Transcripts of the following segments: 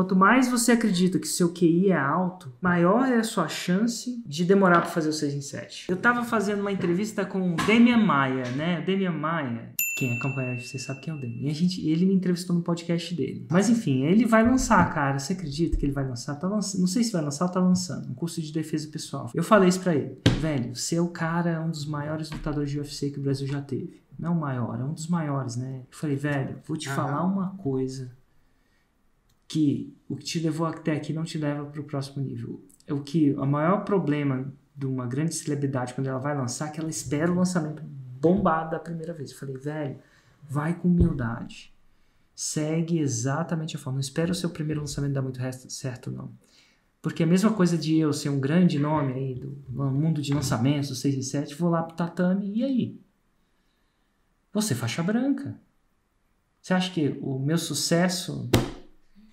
Quanto mais você acredita que seu QI é alto, maior é a sua chance de demorar para fazer o 6 em 7. Eu tava fazendo uma entrevista com o Demian Maia, né? Demian Maia. Quem acompanha, você sabe quem é o Demian. E a gente, ele me entrevistou no podcast dele. Mas enfim, ele vai lançar, cara. Você acredita que ele vai lançar? Tá lançando, não sei se vai lançar ou tá lançando. Um curso de defesa pessoal. Eu falei isso pra ele. Velho, você é o cara, um dos maiores lutadores de UFC que o Brasil já teve. Não o maior, é um dos maiores, né? Eu falei, velho, vou te falar uma coisa que o que te levou até aqui não te leva para o próximo nível. É o que o maior problema de uma grande celebridade quando ela vai lançar é que ela espera o lançamento bombado da primeira vez. Eu falei, velho, vai com humildade. Segue exatamente a forma. Não espera o seu primeiro lançamento dar muito certo, não. Porque a mesma coisa de eu ser um grande nome aí do mundo de lançamentos, 6 e 7, vou lá pro tatame, e aí? Você faixa branca. Você acha que o meu sucesso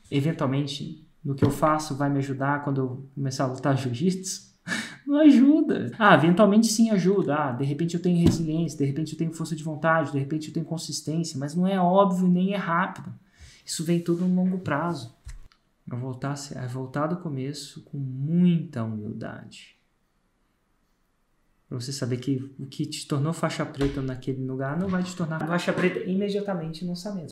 eventualmente no que eu faço vai me ajudar quando eu começar a lutar jiu-jitsu? Não ajuda. Ah, eventualmente sim ajuda. Ah, de repente eu tenho resiliência, de repente eu tenho força de vontade, de repente eu tenho consistência, mas não é óbvio nem é rápido. Isso vem tudo no longo prazo. É voltar, é voltar do começo com muita humildade. Para você saber que o que te tornou faixa preta naquele lugar não vai te tornar faixa preta imediatamente no lançamento.